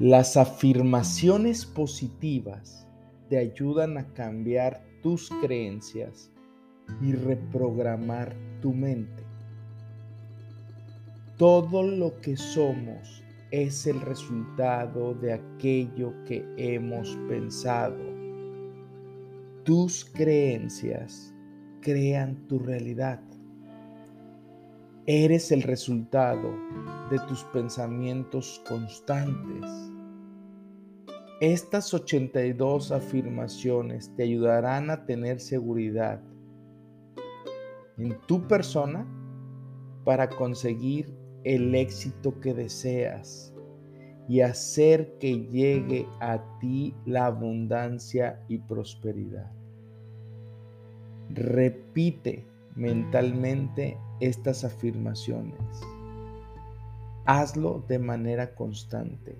Las afirmaciones positivas te ayudan a cambiar tus creencias y reprogramar tu mente. Todo lo que somos es el resultado de aquello que hemos pensado. Tus creencias crean tu realidad. Eres el resultado de tus pensamientos constantes. Estas 82 afirmaciones te ayudarán a tener seguridad en tu persona para conseguir el éxito que deseas y hacer que llegue a ti la abundancia y prosperidad. Repite mentalmente estas afirmaciones. Hazlo de manera constante,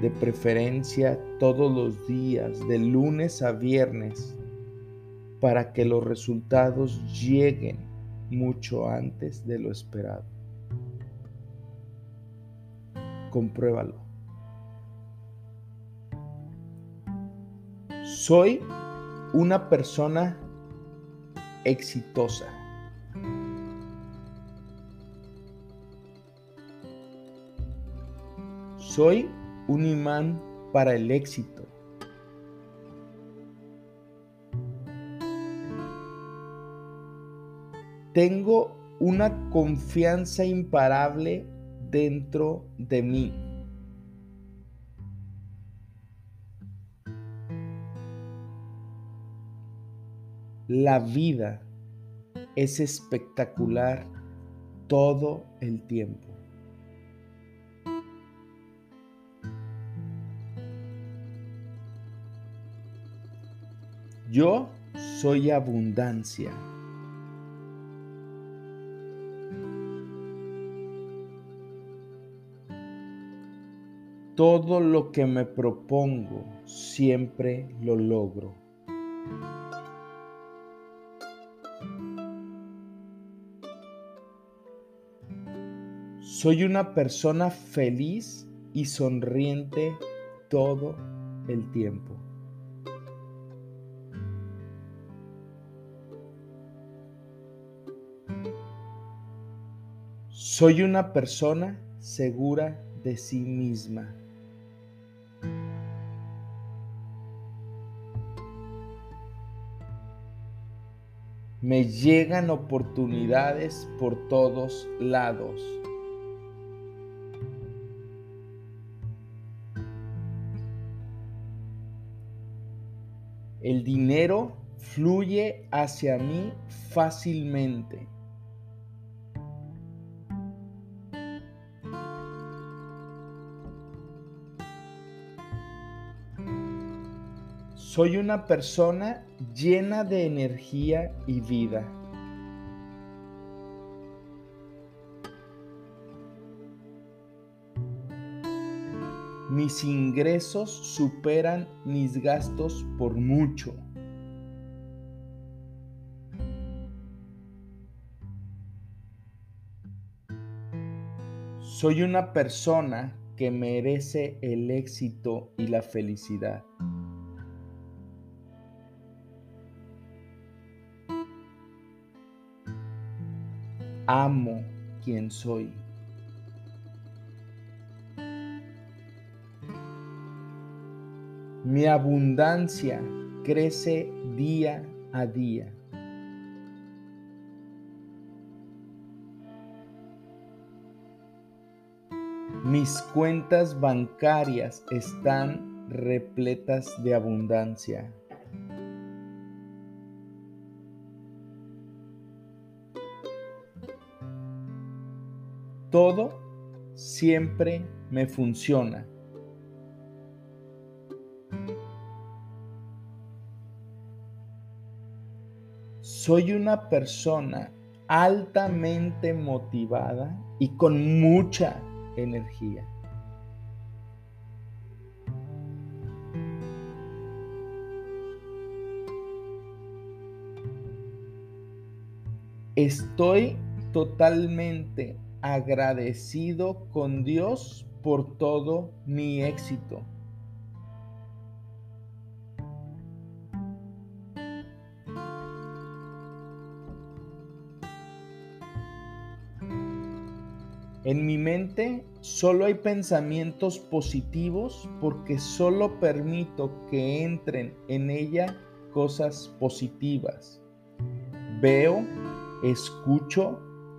de preferencia todos los días, de lunes a viernes, para que los resultados lleguen mucho antes de lo esperado. Compruébalo. Soy una persona exitosa. Soy un imán para el éxito. Tengo una confianza imparable dentro de mí. La vida es espectacular todo el tiempo. Yo soy abundancia. Todo lo que me propongo siempre lo logro. Soy una persona feliz y sonriente todo el tiempo. Soy una persona segura de sí misma. Me llegan oportunidades por todos lados. El dinero fluye hacia mí fácilmente. Soy una persona llena de energía y vida. Mis ingresos superan mis gastos por mucho. Soy una persona que merece el éxito y la felicidad. amo quien soy. Mi abundancia crece día a día. Mis cuentas bancarias están repletas de abundancia. Todo siempre me funciona. Soy una persona altamente motivada y con mucha energía. Estoy totalmente agradecido con Dios por todo mi éxito. En mi mente solo hay pensamientos positivos porque solo permito que entren en ella cosas positivas. Veo, escucho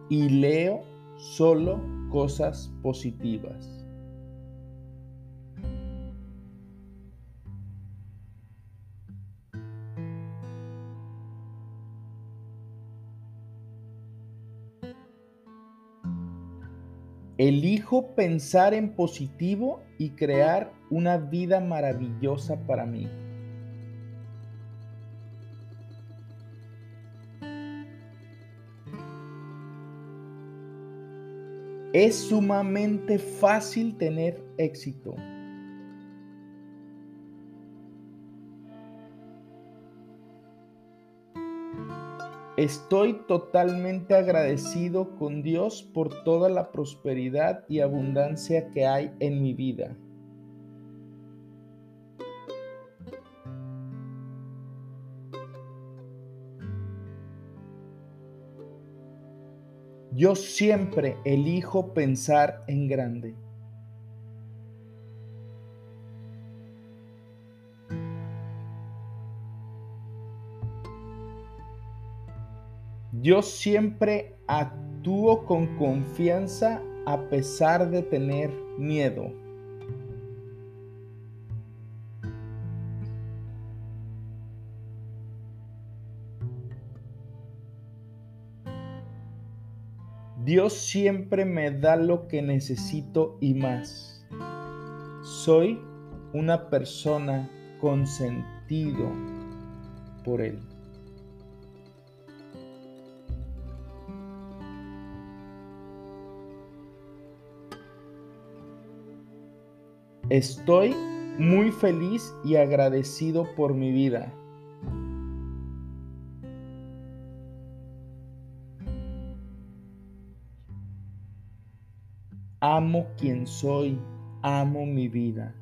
y leo solo cosas positivas. Pensar en positivo y crear una vida maravillosa para mí. Es sumamente fácil tener éxito. Estoy totalmente agradecido con Dios por toda la prosperidad y abundancia que hay en mi vida. Yo siempre elijo pensar en grande. Yo siempre actúo con confianza a pesar de tener miedo. Dios siempre me da lo que necesito y más. Soy una persona consentido por Él. Estoy muy feliz y agradecido por mi vida. Amo quien soy, amo mi vida.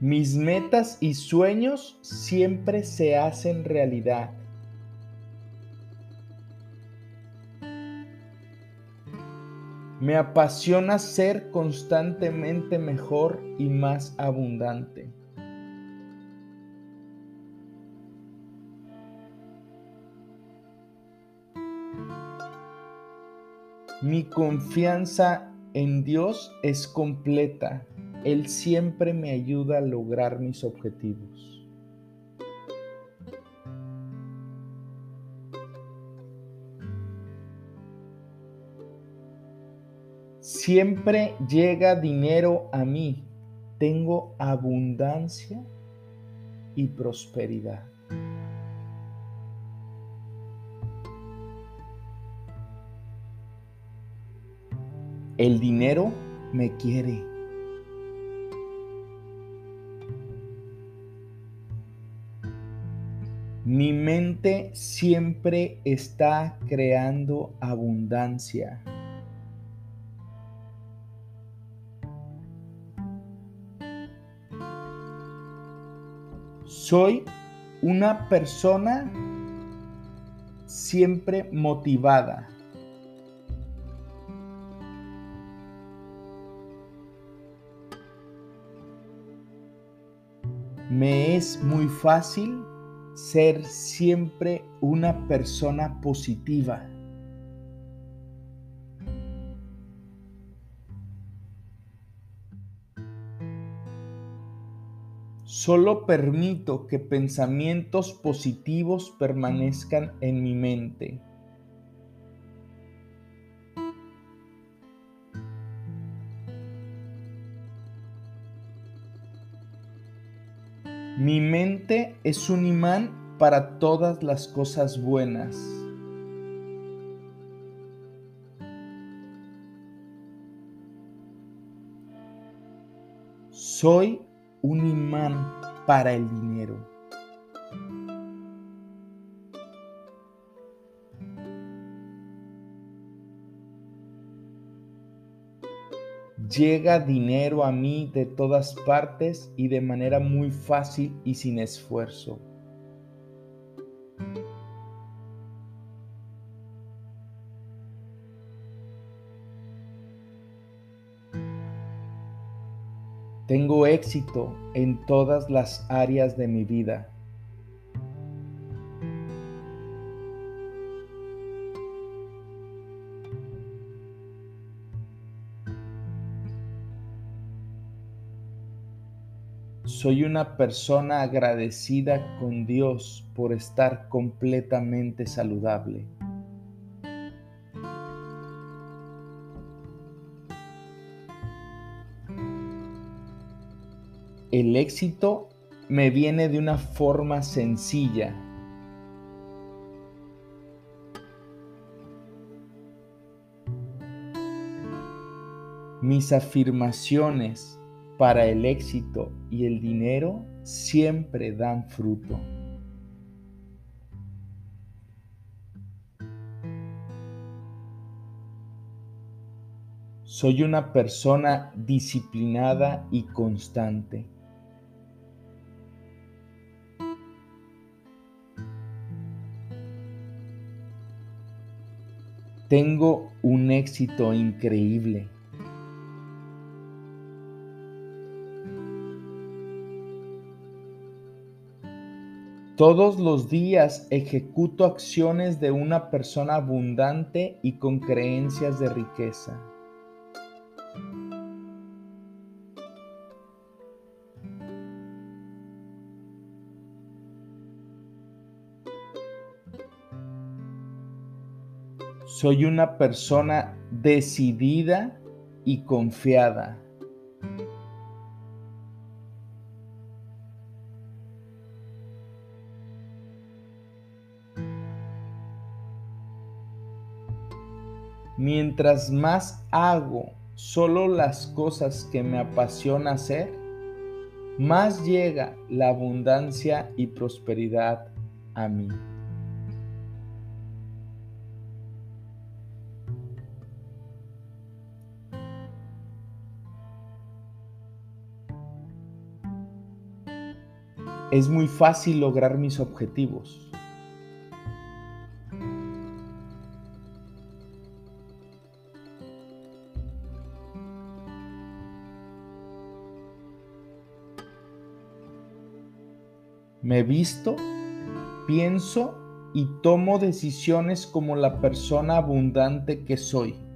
Mis metas y sueños siempre se hacen realidad. Me apasiona ser constantemente mejor y más abundante. Mi confianza en Dios es completa. Él siempre me ayuda a lograr mis objetivos. Siempre llega dinero a mí. Tengo abundancia y prosperidad. El dinero me quiere. Mi mente siempre está creando abundancia. Soy una persona siempre motivada. Me es muy fácil ser siempre una persona positiva. Solo permito que pensamientos positivos permanezcan en mi mente. Mi mente es un imán para todas las cosas buenas. Soy un imán para el dinero. Llega dinero a mí de todas partes y de manera muy fácil y sin esfuerzo. Éxito en todas las áreas de mi vida. Soy una persona agradecida con Dios por estar completamente saludable. El éxito me viene de una forma sencilla. Mis afirmaciones para el éxito y el dinero siempre dan fruto. Soy una persona disciplinada y constante. Tengo un éxito increíble. Todos los días ejecuto acciones de una persona abundante y con creencias de riqueza. Soy una persona decidida y confiada. Mientras más hago solo las cosas que me apasiona hacer, más llega la abundancia y prosperidad a mí. Es muy fácil lograr mis objetivos. Me visto, pienso y tomo decisiones como la persona abundante que soy.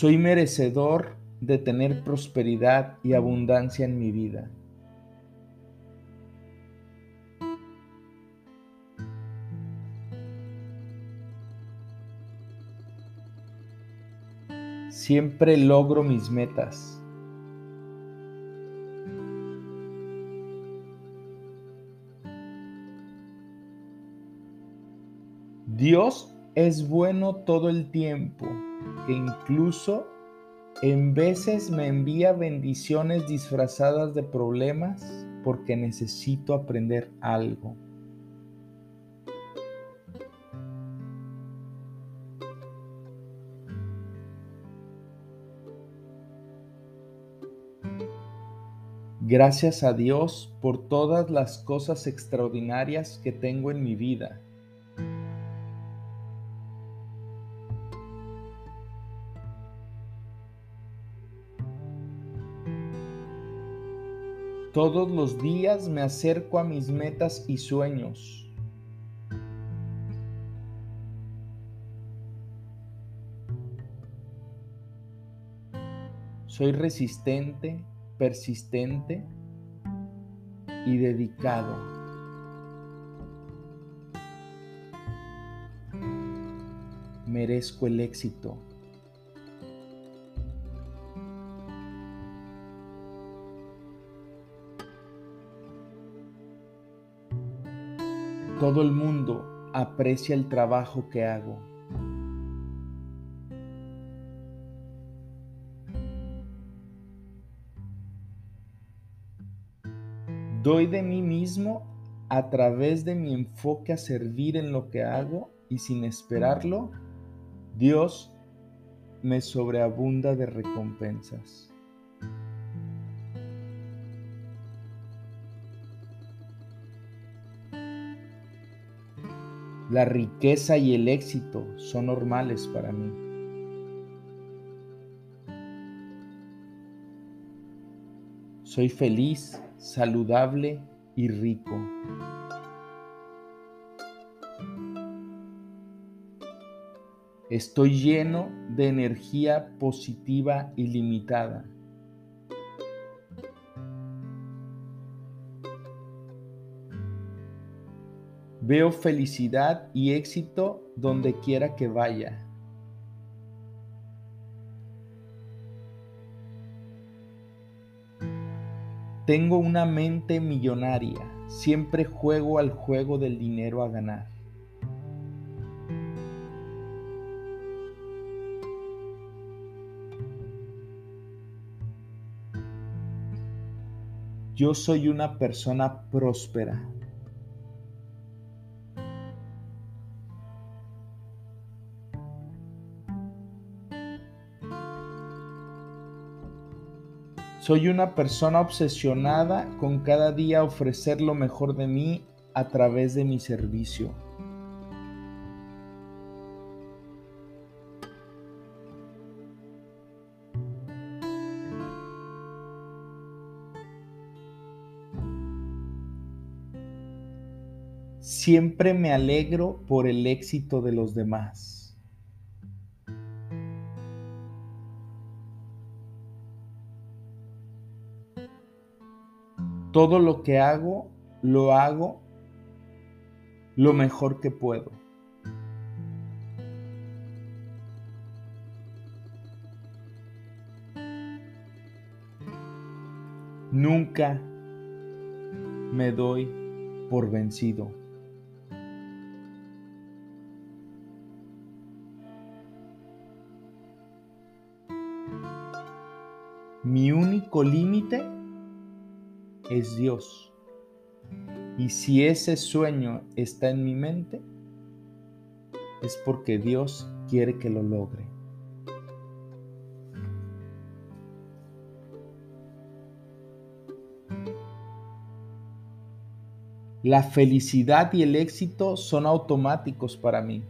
Soy merecedor de tener prosperidad y abundancia en mi vida. Siempre logro mis metas. Dios es bueno todo el tiempo que incluso en veces me envía bendiciones disfrazadas de problemas porque necesito aprender algo. Gracias a Dios por todas las cosas extraordinarias que tengo en mi vida Todos los días me acerco a mis metas y sueños. Soy resistente, persistente y dedicado. Merezco el éxito. Todo el mundo aprecia el trabajo que hago. Doy de mí mismo a través de mi enfoque a servir en lo que hago y sin esperarlo, Dios me sobreabunda de recompensas. La riqueza y el éxito son normales para mí. Soy feliz, saludable y rico. Estoy lleno de energía positiva ilimitada. Veo felicidad y éxito donde quiera que vaya. Tengo una mente millonaria. Siempre juego al juego del dinero a ganar. Yo soy una persona próspera. Soy una persona obsesionada con cada día ofrecer lo mejor de mí a través de mi servicio. Siempre me alegro por el éxito de los demás. Todo lo que hago, lo hago lo mejor que puedo. Nunca me doy por vencido. Mi único límite es Dios. Y si ese sueño está en mi mente, es porque Dios quiere que lo logre. La felicidad y el éxito son automáticos para mí.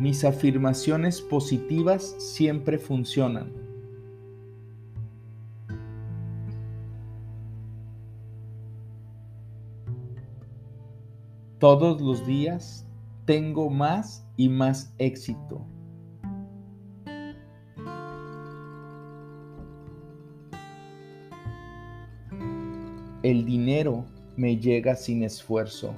Mis afirmaciones positivas siempre funcionan. Todos los días tengo más y más éxito. El dinero me llega sin esfuerzo.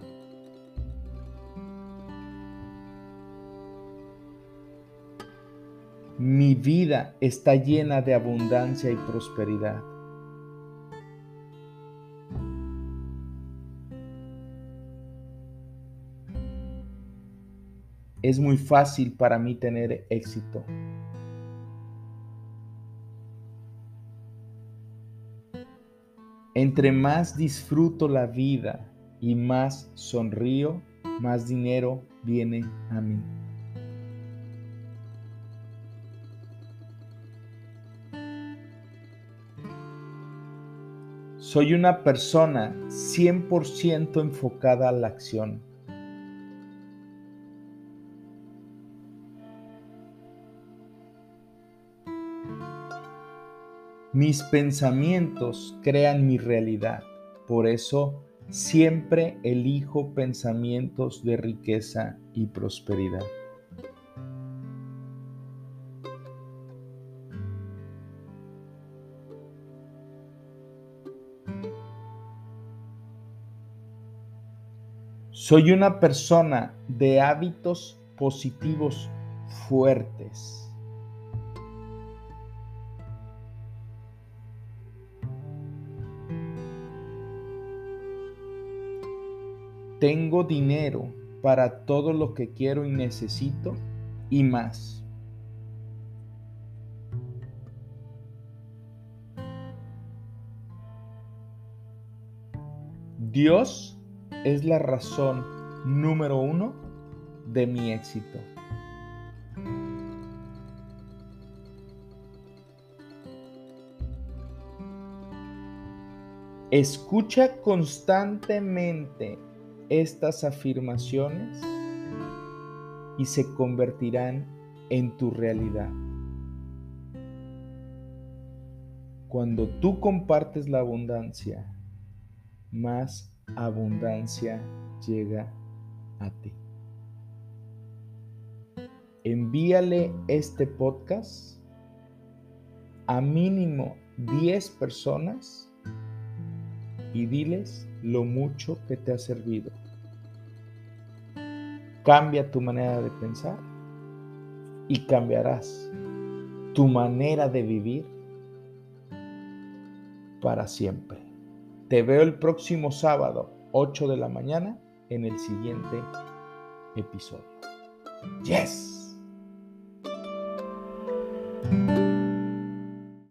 Mi vida está llena de abundancia y prosperidad. Es muy fácil para mí tener éxito. Entre más disfruto la vida y más sonrío, más dinero viene a mí. Soy una persona 100% enfocada a la acción. Mis pensamientos crean mi realidad. Por eso siempre elijo pensamientos de riqueza y prosperidad. Soy una persona de hábitos positivos fuertes. Tengo dinero para todo lo que quiero y necesito y más. Dios es la razón número uno de mi éxito. Escucha constantemente estas afirmaciones y se convertirán en tu realidad. Cuando tú compartes la abundancia, más abundancia llega a ti. Envíale este podcast a mínimo 10 personas y diles lo mucho que te ha servido. Cambia tu manera de pensar y cambiarás tu manera de vivir para siempre. Te veo el próximo sábado, 8 de la mañana, en el siguiente episodio. Yes.